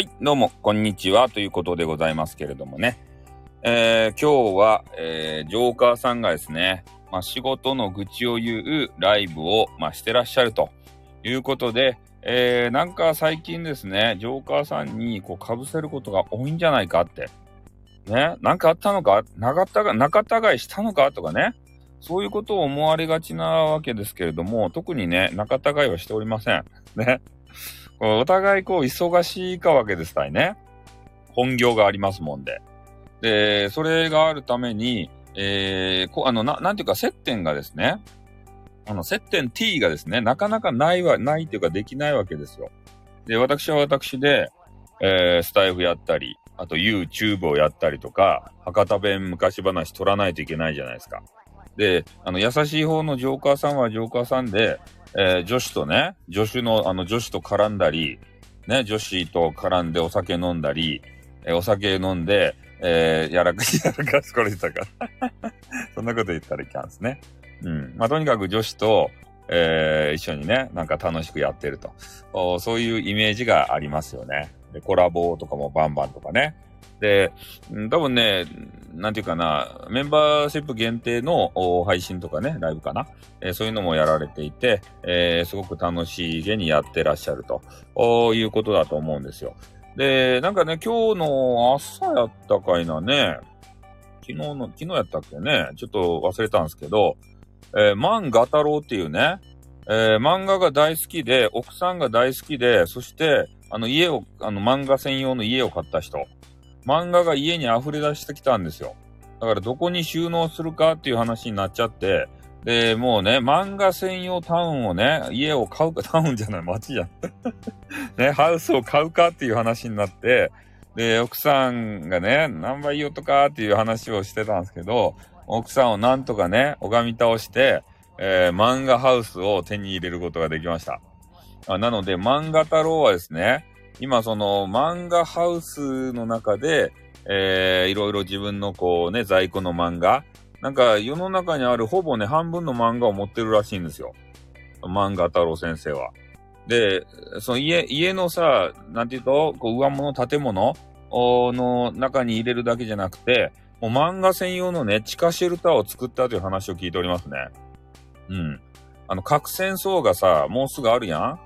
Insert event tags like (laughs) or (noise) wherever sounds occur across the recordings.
はい、どうも、こんにちは、ということでございますけれどもね。えー、今日は、えー、ジョーカーさんがですね、まあ、仕事の愚痴を言うライブを、まあ、してらっしゃるということで、えー、なんか最近ですね、ジョーカーさんにこう被せることが多いんじゃないかって。ね、なんかあったのか？仲違い、仲違いしたのか？とかね。そういうことを思われがちなわけですけれども、特にね、仲違いはしておりません。ね。お互いこう忙しいかわけですたいね。本業がありますもんで。で、それがあるために、えー、こあの、な、なんていうか接点がですね、あの、接点 T がですね、なかなかないわ、ないっていうかできないわけですよ。で、私は私で、えー、スタイフやったり、あと YouTube をやったりとか、博多弁昔話取らないといけないじゃないですか。で、あの、優しい方のジョーカーさんはジョーカーさんで、えー、女子とね、助手の、あの、女子と絡んだり、ね、女子と絡んでお酒飲んだり、えー、お酒飲んで、えー、やらか、(laughs) やらかしこれたか。(laughs) そんなこと言ったらいかんですね。うん。まあ、とにかく女子と、えー、一緒にね、なんか楽しくやってると。そういうイメージがありますよね。で、コラボとかもバンバンとかね。で、多分ね、なんていうかな、メンバーシップ限定の配信とかね、ライブかな、えー、そういうのもやられていて、えー、すごく楽しげにやってらっしゃるということだと思うんですよ。で、なんかね、今日の朝やったかいなね、昨日の、昨日やったっけね、ちょっと忘れたんですけど、えー、漫画太郎っていうね、えー、漫画が大好きで、奥さんが大好きで、そして、あの家を、あの漫画専用の家を買った人。漫画が家に溢れ出してきたんですよ。だからどこに収納するかっていう話になっちゃって、で、もうね、漫画専用タウンをね、家を買うか、タウンじゃない、街じゃん。(laughs) ね、ハウスを買うかっていう話になって、で、奥さんがね、何倍言うとかっていう話をしてたんですけど、奥さんをなんとかね、拝み倒して、えー、漫画ハウスを手に入れることができました。あなので、漫画太郎はですね、今その漫画ハウスの中で、えー、いろいろ自分のこうね、在庫の漫画、なんか世の中にあるほぼね、半分の漫画を持ってるらしいんですよ。漫画太郎先生は。で、その家、家のさ、なんていうと、こう上物、建物の中に入れるだけじゃなくて、もう漫画専用のね、地下シェルターを作ったという話を聞いておりますね。うん。あの、核戦争がさ、もうすぐあるやん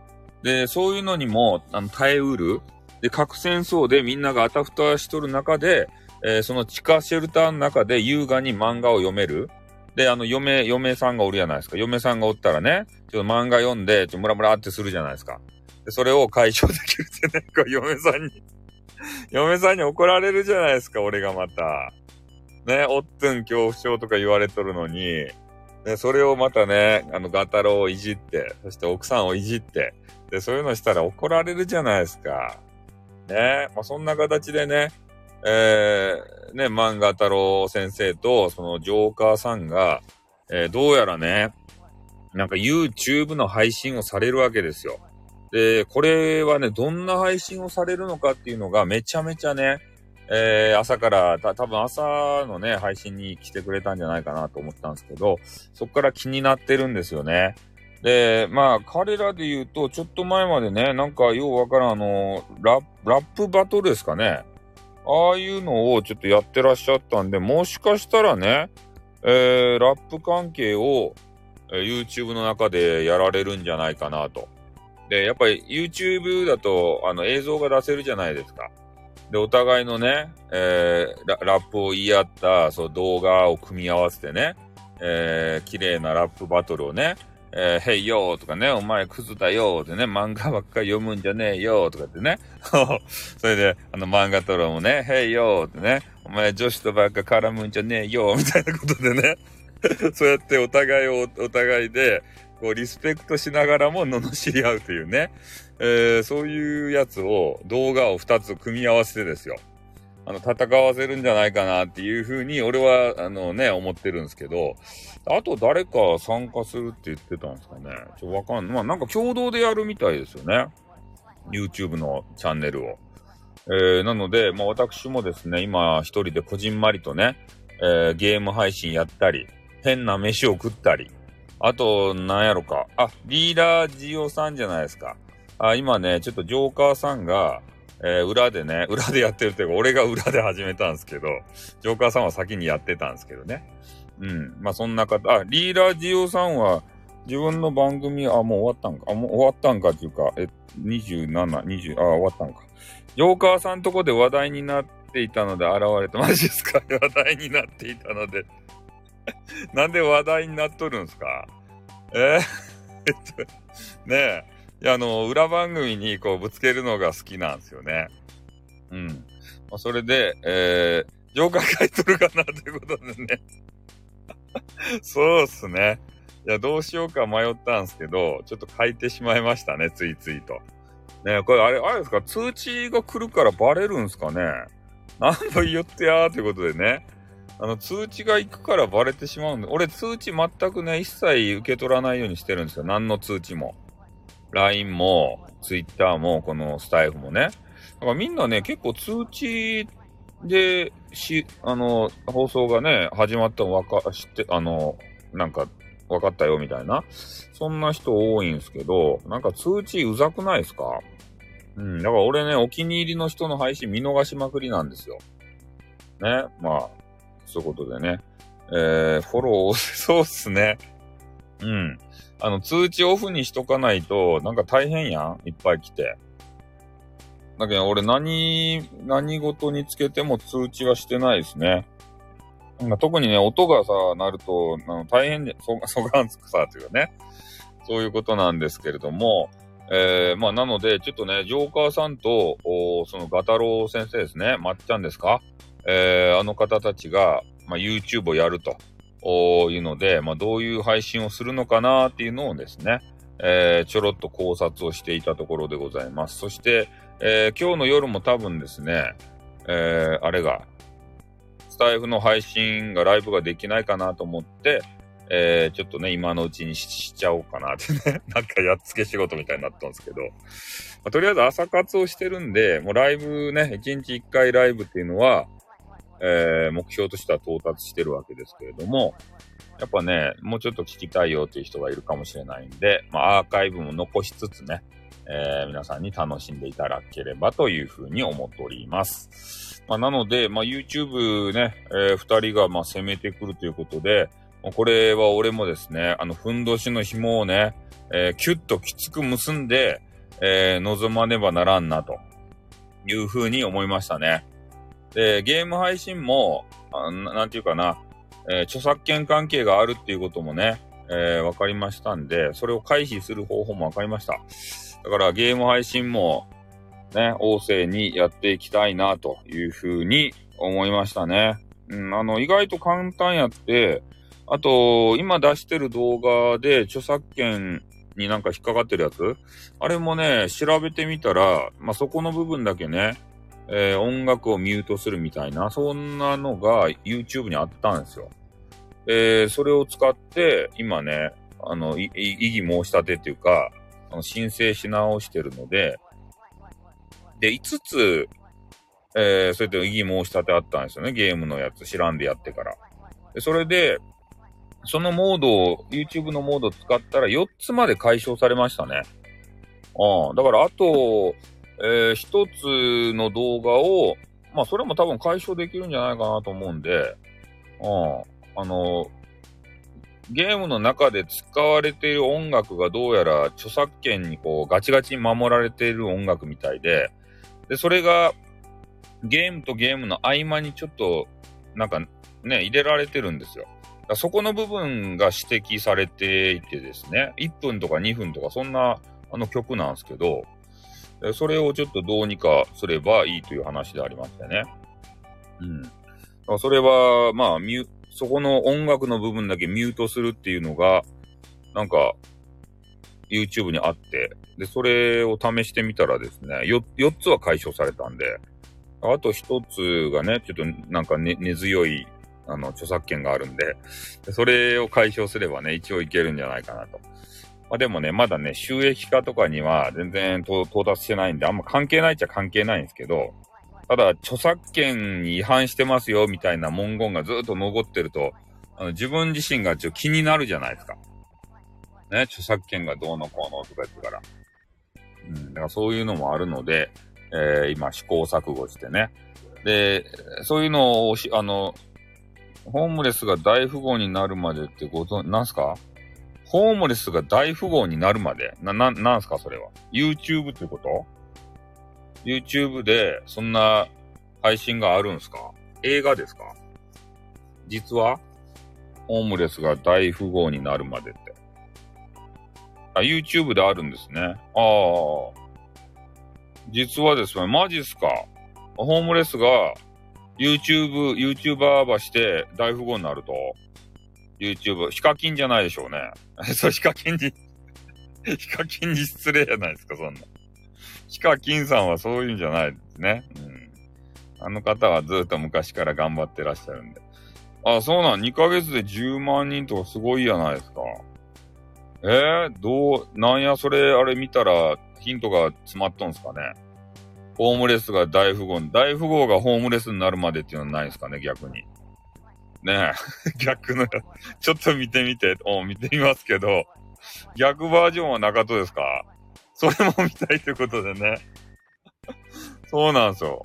で、そういうのにも、あの、耐えうる。で、核戦争でみんながあたふたしとる中で、えー、その地下シェルターの中で優雅に漫画を読める。で、あの、嫁、嫁さんがおるじゃないですか。嫁さんがおったらね、ちょっと漫画読んで、ちょっとムラムラってするじゃないですか。で、それを解消できるってね、こう嫁さんに嫁さんに怒られるじゃないですか、俺がまた。ね、おっつん恐怖症とか言われとるのに、ね、それをまたね、あの、ガタロウをいじって、そして奥さんをいじって、そういうのしたら怒られるじゃないですか。ね。まあ、そんな形でね、えー、ね、漫画太郎先生と、そのジョーカーさんが、えー、どうやらね、なんか YouTube の配信をされるわけですよ。で、これはね、どんな配信をされるのかっていうのがめちゃめちゃね、えー、朝から、た、多分朝のね、配信に来てくれたんじゃないかなと思ったんですけど、そこから気になってるんですよね。で、まあ、彼らで言うと、ちょっと前までね、なんかようわからん、あの、ラップバトルですかね。ああいうのをちょっとやってらっしゃったんで、もしかしたらね、えー、ラップ関係を、えー、YouTube の中でやられるんじゃないかなと。で、やっぱり YouTube だと、あの、映像が出せるじゃないですか。で、お互いのね、えー、ララップを言い合った、そう、動画を組み合わせてね、えー、綺麗なラップバトルをね、えー、へいよーとかね、お前クズだよーってね、漫画ばっか読むんじゃねえよーとかってね。(laughs) それで、あの漫画トロもね、へいよーってね、お前女子とばっか絡むんじゃねえよーみたいなことでね。(laughs) そうやってお互いをお互いで、こう、リスペクトしながらも罵り合うというね。えー、そういうやつを、動画を2つ組み合わせてですよ。あの、戦わせるんじゃないかなっていうふうに、俺は、あのね、思ってるんですけど、あと誰か参加するって言ってたんですかね。ちょ、わかんない。まあ、なんか共同でやるみたいですよね。YouTube のチャンネルを。えー、なので、まあ、私もですね、今、一人でこじんまりとね、えー、ゲーム配信やったり、変な飯を食ったり、あと、なんやろか。あ、リーダージオさんじゃないですか。あ、今ね、ちょっとジョーカーさんが、えー、裏でね、(laughs) 裏でやってるというか、俺が裏で始めたんですけど、ジョーカーさんは先にやってたんですけどね。うん。まあ、そんな方、あ、リーラージオさんは、自分の番組、あ、もう終わったんか。あ、もう終わったんかっていうか、え、27、20、あ、終わったんか。ジョーカーさんとこで話題になっていたので現れて、マジですか？(laughs) 話題になっていたので (laughs) なんで話題になっとるんすか？えー、えっと、ねえ。いや、あの、裏番組にこうぶつけるのが好きなんですよね。うん。まあ、それで、えー、ジョーカー書いとるかなということでね (laughs) そうっすね。いや、どうしようか迷ったんですけど、ちょっと書いてしまいましたね、ついついと。ねこれあれ、あれですか、通知が来るからバレるんすかね？何度言ってやーということでね。あの、通知が行くからバレてしまうんで、俺通知全くね、一切受け取らないようにしてるんですよ。何の通知も。LINE も、Twitter も、このスタイフもね。だからみんなね、結構通知で、し、あの、放送がね、始まったのわか、知って、あの、なんか、分かったよ、みたいな。そんな人多いんすけど、なんか通知うざくないですか？うん。だから俺ね、お気に入りの人の配信見逃しまくりなんですよ。ね。まあ、そういうことでね。えー、フォロー、そうっすね。うん。あの、通知オフにしとかないと、なんか大変やんいっぱい来て。だけど、俺何、何事につけても通知はしてないですね。特にね、音がさ、鳴ると、あの大変で、そ、(laughs) そがんつくさ、というかね。そういうことなんですけれども、えー、まあ、なので、ちょっとね、ジョーカーさんと、おそのガタロウ先生ですね、まっちゃんですか？えー、あの方たちが、まあ、YouTube をやるというので、まあ、どういう配信をするのかなっていうのをですね、えー、ちょろっと考察をしていたところでございます。そして、えー、今日の夜も多分ですね、えー、あれが、スタイフの配信がライブができないかなと思って、えー、ちょっとね、今のうちにしちゃおうかなってね、(laughs) なんかやっつけ仕事みたいになったんですけど、まあ、とりあえず朝活をしてるんで、もうライブね、1日1回ライブっていうのは、えー、目標としては到達してるわけですけれども、やっぱね、もうちょっと聞きたいよっていう人がいるかもしれないんで、まあ、アーカイブも残しつつね、えー、皆さんに楽しんでいただければというふうに思っております。まあ、なので、まあ、YouTube ね、えー、二人がまあ攻めてくるということで、これは俺もですね、あの、ふんどしの紐をね、えー、キュッときつく結んで、えー、望まねばならんな、というふうに思いましたね。で、ゲーム配信も、なんていうかな、えー、著作権関係があるっていうこともね、えー、わかりましたんで、それを回避する方法もわかりました。だからゲーム配信も、ね、旺盛にやっていきたいなというふうに思いましたね。うん、あの、意外と簡単やって、あと、今出してる動画で著作権になんか引っかかってるやつ？あれもね、調べてみたら、まあ、そこの部分だけね、えー、音楽をミュートするみたいな、そんなのが YouTube にあったんですよ。えー、それを使って、今ね、あの、異議申し立てっていうか、あの申請し直してるので、で、5つ、えー、そうやって異議申し立てあったんですよね、ゲームのやつ、知らんでやってから。でそれで、そのモードを、YouTube のモードを使ったら4つまで解消されましたね。ああ、だからあと、えー、一つの動画を、まあそれも多分解消できるんじゃないかなと思うんで、うん、あの、ゲームの中で使われている音楽がどうやら著作権にこうガチガチに守られている音楽みたいで、で、それがゲームとゲームの合間にちょっとなんかね、入れられてるんですよ。そこの部分が指摘されていてですね、1分とか2分とかそんなあの曲なんですけど、それをちょっとどうにかすればいいという話でありましてね。うん。それは、まあ、ミュ、そこの音楽の部分だけミュートするっていうのが、なんか、YouTube にあって、で、それを試してみたらですね、4, 4つは解消されたんで、あと1つがね、ちょっとなんか根、強い、あの、著作権があるんで、それを解消すればね、一応いけるんじゃないかなと。まあ、でもね、まだね、収益化とかには全然到達してないんで、あんま関係ないっちゃ関係ないんですけど、ただ、著作権に違反してますよ、みたいな文言がずっと残ってると、あの自分自身がちょ気になるじゃないですか。ね、著作権がどうのこうのとか言ってから。うん、だからそういうのもあるので、えー、今試行錯誤してね。で、そういうのを、あの、ホームレスが大富豪になるまでってこと、なんすか？ホームレスが大富豪になるまでな、な、なんすかそれは？YouTube ってこと ?YouTube でそんな配信があるんすか？映画ですか？実は？ホームレスが大富豪になるまでって。あ、YouTube であるんですね。ああ。実はですね、マジっすか？ホームレスが YouTube、YouTuber ばして大富豪になると、YouTube、ヒカキンじゃないでしょうね。(laughs) そう、ヒカキンに (laughs) ヒカキンに失礼じゃないですか、そんな。ヒカキンさんはそういうんじゃないですね。うん。あの方はずっと昔から頑張ってらっしゃるんで。あ、そうなん、2ヶ月で10万人とかすごいやないですか。えー、どう、なんや、それ、あれ見たら、ヒントが詰まっとんすかね。ホームレスが大富豪、大富豪がホームレスになるまでっていうのはないですかね、逆に。ねえ、(laughs) 逆の、ちょっと見てみて、お見てみますけど、逆バージョンは中戸ですか？それも見たいってことでね。(laughs) そうなんですよ。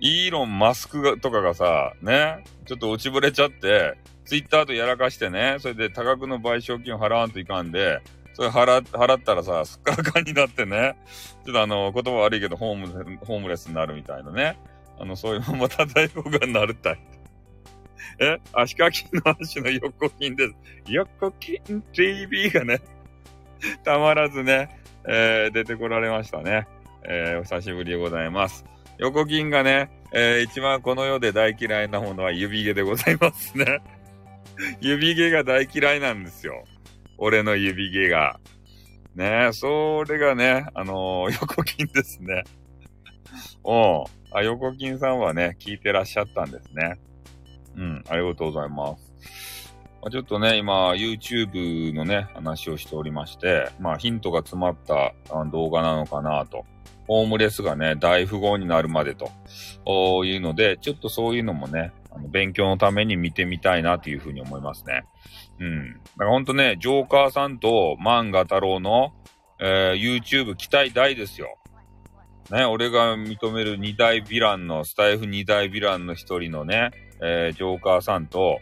イーロン・マスクがとかがさ、ね、ちょっと落ちぶれちゃって、ツイッターとやらかしてね、それで多額の賠償金を払わんといかんで、それ払、払ったらさ、すっからかんになってね、ちょっとあの、言葉悪いけど、ホーム、ホームレスになるみたいなね。あの、そういうままた大富がなるたい。(laughs) え足掛けの足の横金です。横金 TV がね、(laughs) たまらずね、えー、出てこられましたね。えー、お久しぶりでございます。横金がね、えー、一番この世で大嫌いなものは指毛でございますね。(laughs) 指毛が大嫌いなんですよ。俺の指毛が。ねそれがね、あのー、横金ですね。おあ、横金さんはね、聞いてらっしゃったんですね。うん、ありがとうございます。まあ、ちょっとね、今、YouTube のね、話をしておりまして、まあ、ヒントが詰まった動画なのかなと。ホームレスがね、大富豪になるまでというので、ちょっとそういうのもね、あの勉強のために見てみたいなというふうに思いますね。うん。だからほんとね、ジョーカーさんと漫画太郎の、えー、YouTube 期待大ですよ。ね、俺が認める二大ヴィランの、スタイフ二大ヴィランの一人のね、えー、ジョーカーさんと、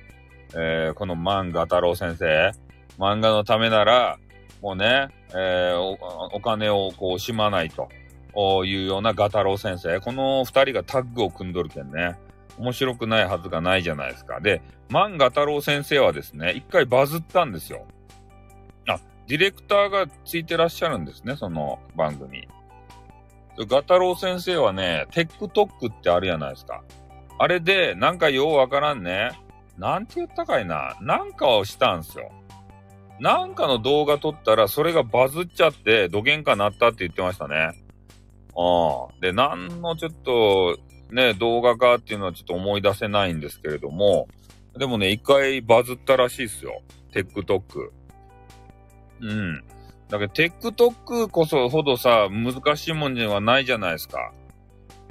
えー、この漫画太郎先生、漫画のためなら、もうね、えー、お金をこう惜しまないというようなガタロウ先生。この二人がタッグを組んどるけんね。面白くないはずがないじゃないですか。で、漫画太郎先生はですね、一回バズったんですよ。あ、ディレクターがついてらっしゃるんですね、その番組。ガタロウ先生はね、テックトックってあるじゃないですか。あれで、なんかようわからんね。なんて言ったかいな。なんかをしたんすよ。なんかの動画撮ったら、それがバズっちゃって、どげんかなったって言ってましたね。ああ。で、なんのちょっと、ね、動画かっていうのはちょっと思い出せないんですけれども、でもね、一回バズったらしいっすよ。 TikTok。うん。だけど、 TikTok こそほどさ、難しいもんではないじゃないですか。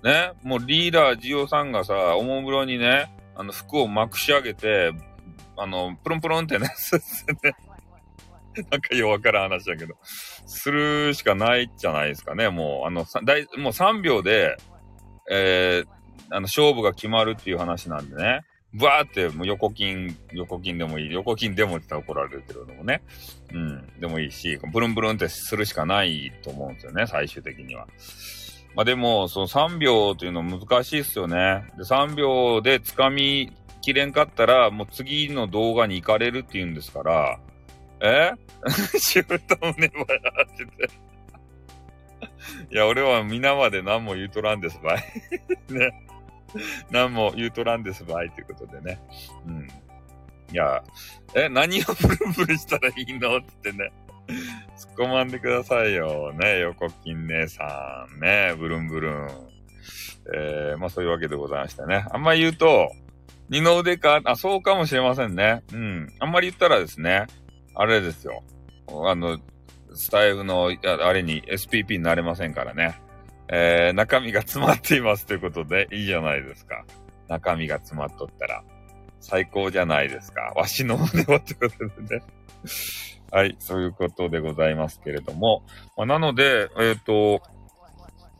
ね。もうリーダージオさんがさ、おもむろにね、あの、服をまくし上げて、あの、プルンプルンってね、(laughs) なんかよわからん話だけど、するしかないじゃないですかね。もう、あの、だいもう3秒で、えー、あの、勝負が決まるっていう話なんでね。バーって、もう横金、横金でもいい。横金でもって怒られてるのもね。うん。でもいいし、ブルンブルンってするしかないと思うんですよね、最終的には。まあでも、その3秒というの難しいっすよね。で、3秒で掴みきれんかったら、もう次の動画に行かれるって言うんですから、え？(laughs) シュート胸ばやってて。(laughs) いや、俺は皆まで何も言うとらんですばい。(laughs) ね。何も言うとらんですばいということでね。うん。いや、え、何をブルブルしたらいいの？ってね。突っ込まんでくださいよ。ね、横金姉さん。ね、ブルンブルン。えー、まあそういうわけでございましてね。あんまり言うと、二の腕か、あ、そうかもしれませんね。うん。あんまり言ったらですね、あれですよ。あの、スタイフの、あれに SPP になれませんからね。えー、中身が詰まっていますということで、いいじゃないですか。中身が詰まっとったら。最高じゃないですか。わしの胸はということでね。はい、そういうことでございますけれども。まあ、なので、えっ、ー、と、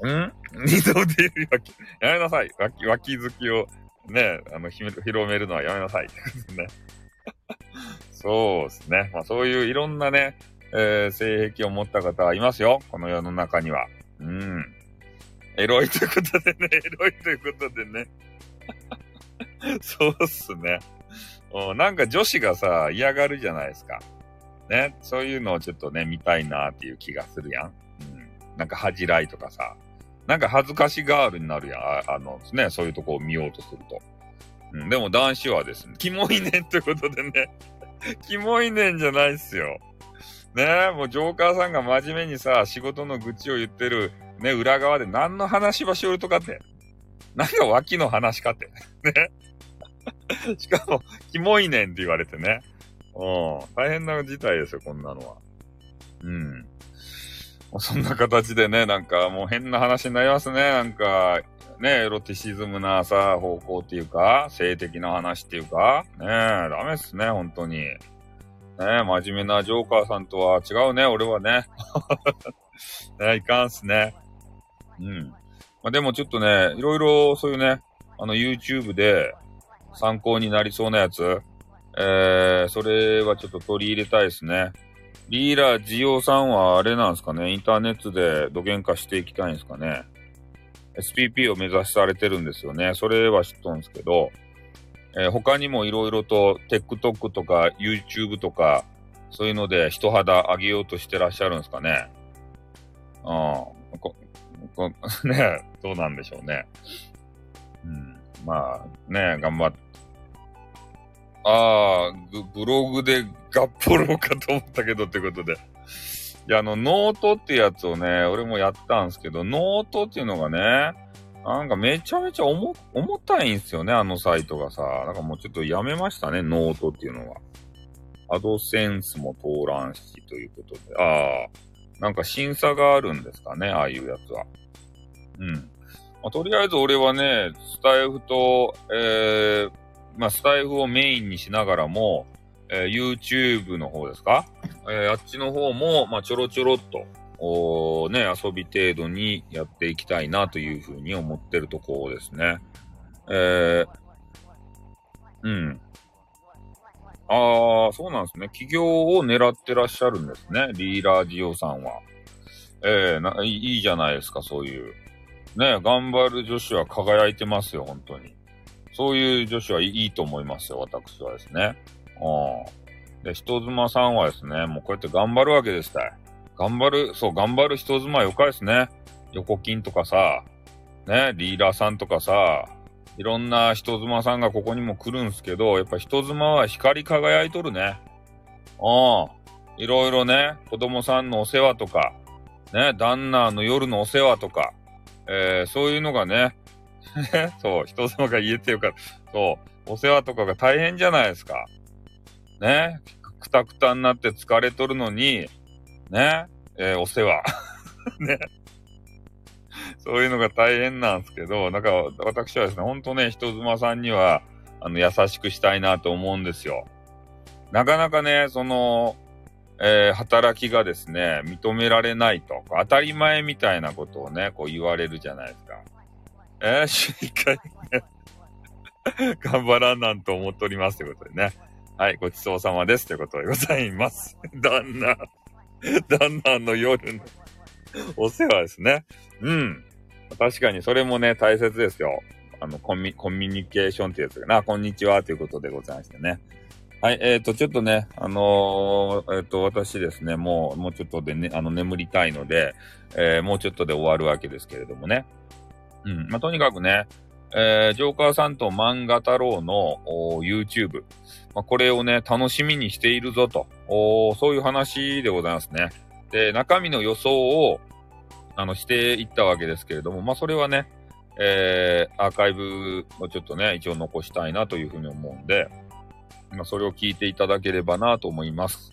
ん？(laughs) 二度出るわけ。やめなさい。脇、脇好きをね、あの、広めるのはやめなさい。(laughs) (laughs) そうですね。まあそういういろんなね、えー、性癖を持った方はいますよ。この世の中には。うん。エロいということでね、エロいということでね。そうっすね。なんか女子がさ、嫌がるじゃないですか。ね。そういうのをちょっとね、見たいなっていう気がするやん。うん。なんか恥じらいとかさ。なんか恥ずかしガールになるやん。あの、ね、そういうとこを見ようとすると。うん。でも男子はですね、キモいねんということでね。(laughs) キモいねんじゃないっすよ。ねえ、もうジョーカーさんが真面目にさ、仕事の愚痴を言ってる、ね、裏側で何の話ばしおるとかって。なんか脇の話かって。ね。(laughs) しかも、キモいねんって言われてね。うん。大変な事態ですよ、こんなのは。うん。そんな形でね、なんかもう変な話になりますね。なんか、ね、エロティシズムなさ、方向っていうか、性的な話っていうか、ねダメっすね、本当に。ね真面目なジョーカーさんとは違うね、俺はね。(laughs) ねいかんっすね。うん。まあ、でもちょっとね、いろいろそういうね、あの YouTube で参考になりそうなやつ、えー、それはちょっと取り入れたいですね。リーラージオさんはあれなんですかね、インターネットで土幻化していきたいんですかね。SPP を目指されてるんですよね。それは知っとるんですけど、えー、他にもいろいろと TikTok とか YouTube とか、そういうので人肌上げようとしてらっしゃるんですかね。うん。こ、こ、(laughs) ねどうなんでしょうね。うん。まあ、ね頑張って。ああ、ブログでガッポロかと思ったけどってことで。いや、あの、ノートってやつをね、俺もやったんですけど、ノートっていうのがね、なんかめちゃめちゃ重、重たいんですよね、あのサイトがさ。なんかもうちょっとやめましたね、ノートっていうのは。アドセンスも通らんし、ということで。ああ、なんか審査があるんですかね、ああいうやつは。うん。まあ、とりあえず俺はね、スタイフと、えー、まあ、スタイフをメインにしながらも、えー、YouTube の方ですか？(laughs) えー、あっちの方も、まあ、ちょろちょろっと、おね、遊び程度にやっていきたいなというふうに思ってるところですね。えー、うん。ああ、そうなんですね。企業を狙ってらっしゃるんですね。リーラージオさんは。ええー、な、いいじゃないですか、そういう。ね、頑張る女子は輝いてますよ、本当に。そういう女子はいいと思いますよ、私はですね。うん。で、人妻さんはですね、もうこうやって頑張るわけですたい。頑張る、そう、頑張る人妻よかですね。横金とかさ、ね、リーダーさんとかさ、いろんな人妻さんがここにも来るんすけど、やっぱ人妻は光り輝いとるね。うん。いろいろね、子供さんのお世話とか、ね、旦那の夜のお世話とか、えー、そういうのがね、(laughs) そう、人妻が言えてるから、そう、お世話とかが大変じゃないですか。ね、くたくたになって疲れとるのに、ね、えー、お世話。(laughs) ね。そういうのが大変なんですけど、なんか私はですね、ほんとね、人妻さんには、あの、優しくしたいなと思うんですよ。なかなかね、その、えー、働きがですね、認められないと、当たり前みたいなことをね、こう言われるじゃないですか。えー、週1回ね頑張らんなんと思っておりますということでね。はい、ごちそうさまですということでございます。(laughs) 旦那、旦那の夜のお世話ですね。うん。確かにそれもね、大切ですよ。あの、コミコミュニケーションってやつがな、こんにちはということでございましてね。はい、えっ、ー、と、ちょっとね、あのー、えっ、ー、と、私ですね、もう、もうちょっとでね、あの、眠りたいので、えもうちょっとで終わるわけですけれどもね。うん。まあ、とにかくね、えー、ジョーカーさんと漫画太郎の YouTube、まあ、これをね、楽しみにしているぞと、そういう話でございますね。で、中身の予想を、あの、していったわけですけれども、まあ、それはね、えー、アーカイブをちょっとね、一応残したいなというふうに思うんで、まあ、それを聞いていただければなと思います。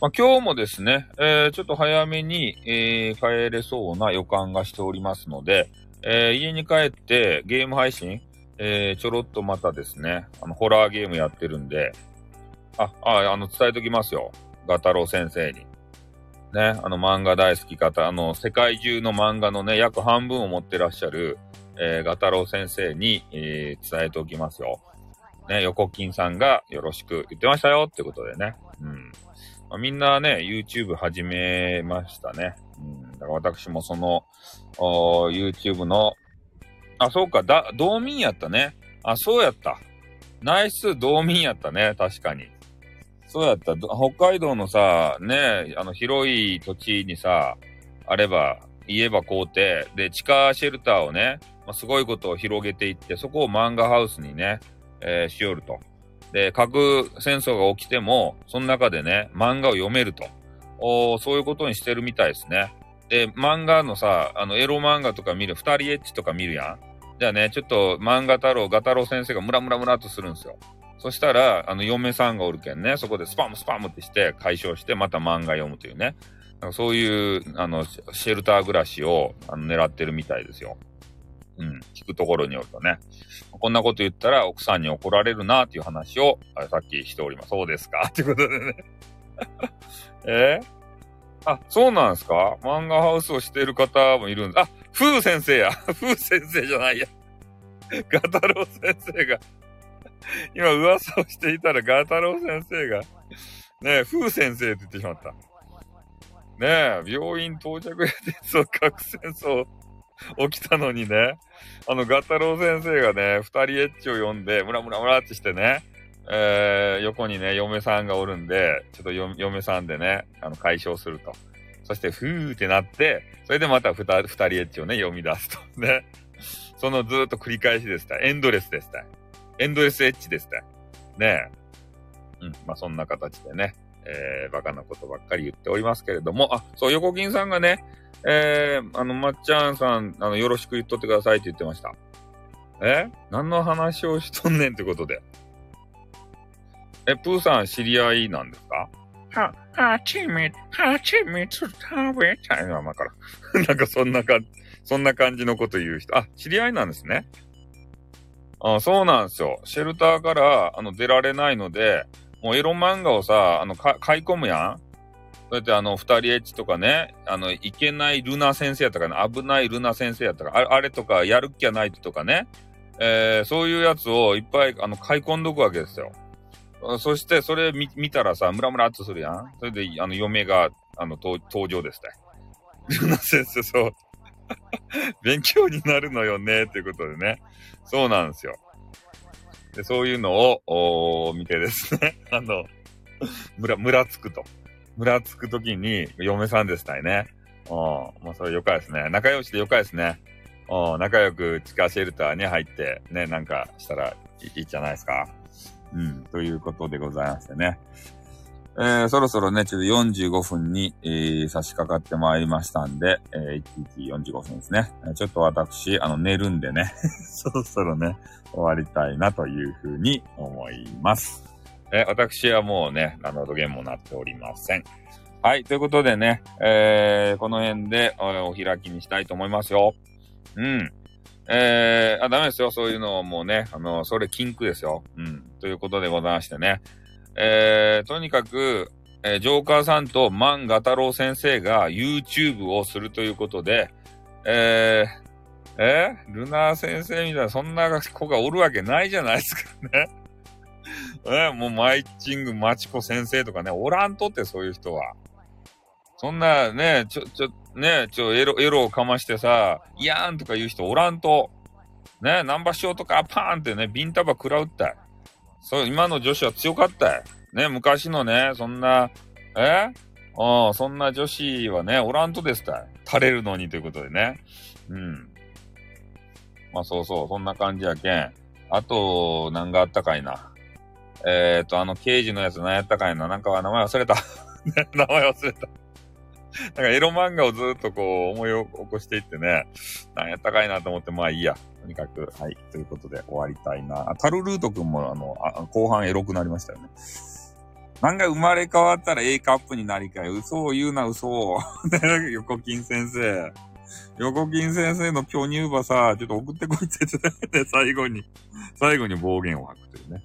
まあ、今日もですね、えー、ちょっと早めに、えー、帰れそうな予感がしておりますので、えー、家に帰ってゲーム配信、えー、ちょろっとまたですね、あの、ホラーゲームやってるんで、あ、あ、あの、伝えときますよ。ガタロウ先生に。ね、あの漫画大好き方、あの、世界中の漫画のね、約半分を持ってらっしゃる、えー、ガタロウ先生に、えー、伝えておきますよ。ね、横金さんがよろしく言ってましたよってことでね。うん。まあ、みんなね、YouTube 始めましたね。うん。だから私もその、お YouTube の、あ、そうか、だ、道民やったね。あ、そうやった。ナイス道民やったね。確かに。そうやった。北海道のさ、ね、あの広い土地にさ、あれば、言えばこうて、で、地下シェルターをね、まあ、すごいことを広げていって、そこを漫画ハウスにね、えー、しよると。で、核戦争が起きても、その中でね、漫画を読めると。おそういうことにしてるみたいですね。で、漫画のさ、あの、エロ漫画とか見る、二人エッチとか見るやん。じゃあね、ちょっと漫画太郎、ガタロウ先生がムラムラムラっとするんですよ。そしたら、あの、嫁さんがおるけんね、そこでスパムスパムってして解消して、また漫画読むというね。なんかそういう、あの、シェルター暮らしをあの狙ってるみたいですよ。うん、聞くところによるとね。こんなこと言ったら奥さんに怒られるなっていう話をさっきしております。そうですか？っていうことでね (laughs) え？ー、あ、そうなんですか？漫画ハウスをしている方もいるんです。あ、ふう先生や。(laughs) ふう先生じゃないや。ガタロウ先生が今噂をしていたらガタロウ先生が、ねえ、ふう先生って言ってしまった。ねえ、病院到着や鉄を核戦争起きたのにね、あの、ガタロウ先生がね、二人エッチを呼んで、ムラムラムラってしてね、えー、横にね、嫁さんがおるんで、ちょっと嫁さんでね、あの、解消すると。そして、ふーってなって、それでまた二人エッチをね、読み出すと。(laughs) ね。そのずっと繰り返しでした。エンドレスでした。エンドレスエッジですね。ねえ。うん。まあ、そんな形でね、えー、バカなことばっかり言っておりますけれども、あ、そう、横金さんがね、えー、あの、まっちゃんさん、あの、よろしく言っとってくださいって言ってました。え？何の話をしとんねんってことで。え、プーさん知り合いなんですか？は、はちみ、はちみつ食べたいな、まから。なんかそんなか、そんな感じのこと言う人。あ、知り合いなんですね。あそうなんですよ。シェルターから、あの、出られないので、もうエロ漫画をさ、あの、か、買い込むやんそうやってあの、二人エッチとかね、あの、いけないルナ先生やったかな、危ないルナ先生やったか、ああれとか、やるっきゃないとかね、えー、そういうやつをいっぱい、あの、買い込んどくわけですよ。そして、それ見見たらさ、ムラムラっとするやん。それで、あの、嫁が、あの、登場ですね。ルナ先生、そう。(laughs) 勉強になるのよね、ということでね。そうなんですよ。で、そういうのを、見てですね、(laughs) あの、むら、むらつくと。むらつくときに、嫁さんでしたいね。うん。まあ、それよかですね。仲良しでよかですね。うん。仲良く地下シェルターに入って、ね、なんかしたらいいじゃないですか。うん。ということでございましてね。えー、そろそろね、ちょっと45分に、えー、差し掛かってまいりましたんで、えー、1日45分ですね。ちょっと私、あの、寝るんでね、(laughs) そろそろね、終わりたいなというふうに思います。えー、私はもうね、あの、土源もなっておりません。はい、ということでね、えー、この辺でお開きにしたいと思いますよ。うん。えー、あ、ダメですよ。そういうのはもうね、あの、それ禁句ですよ。うん。ということでございましてね。えー、とにかく、えー、ジョーカーさんとマンガ太郎先生が YouTube をするということで、えー、えー、ルナー先生みたいな、そんな子がおるわけないじゃないですかね。(laughs) えー、もうマイチング、マチコ先生とかね、おらんとってそういう人は。そんなね、ちょ、ちょ、ね、ちょ、エロ、エロをかましてさ、いやーんとか言う人おらんと。ね、ナンバーショーとかパーンってね、ビンタバ食らうったい。そう、今の女子は強かったよ。ね、昔のね、そんな、え？ああ、そんな女子はね、おらんとですたい垂れるのにということでね。うん。まあそうそう、そんな感じやけん。あと、何があったかいな。えっ、と、あの、刑事のやつ何やったかいな。なんか名前忘れた。(laughs) 名前忘れた。(laughs) なんかエロ漫画をずっとこう思い起こしていってね、何やったかいなと思って、まあいいや。とにかく、はい。ということで終わりたいな。タルルートくんもあのあ、後半エロくなりましたよね。漫画生まれ変わったら A カップになりかい。嘘を言うな、嘘を。(laughs) 横金先生。横金先生の巨乳馬さ、ちょっと送ってこいって言って、最後に。最後に暴言を吐くというね。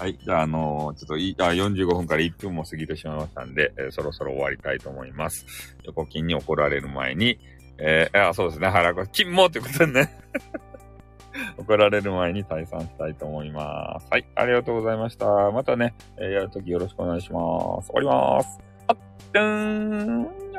はい。じゃあ、あのーちょっとい、あ、45分から1分も過ぎてしまいましたんで、えーそろそろ終わりたいと思います。横金に怒られる前に、えー、あ、そうですね、腹子、金もってことでね。(laughs) 怒られる前に退散したいと思います。はい。ありがとうございました。またね、えーやるときよろしくお願いします。終わります。あっ、でーん。